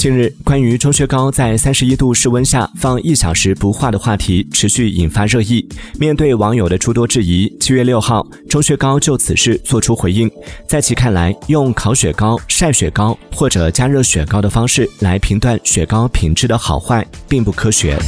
近日关于钟薛高在三十一度室温下放一小时不化的话题持续引发热议。面对网友的诸多质疑七月六号钟薛高就此事作出回应。在其看来用烤雪糕晒雪糕或者加热雪糕的方式来评断雪糕品质的好坏并不科学。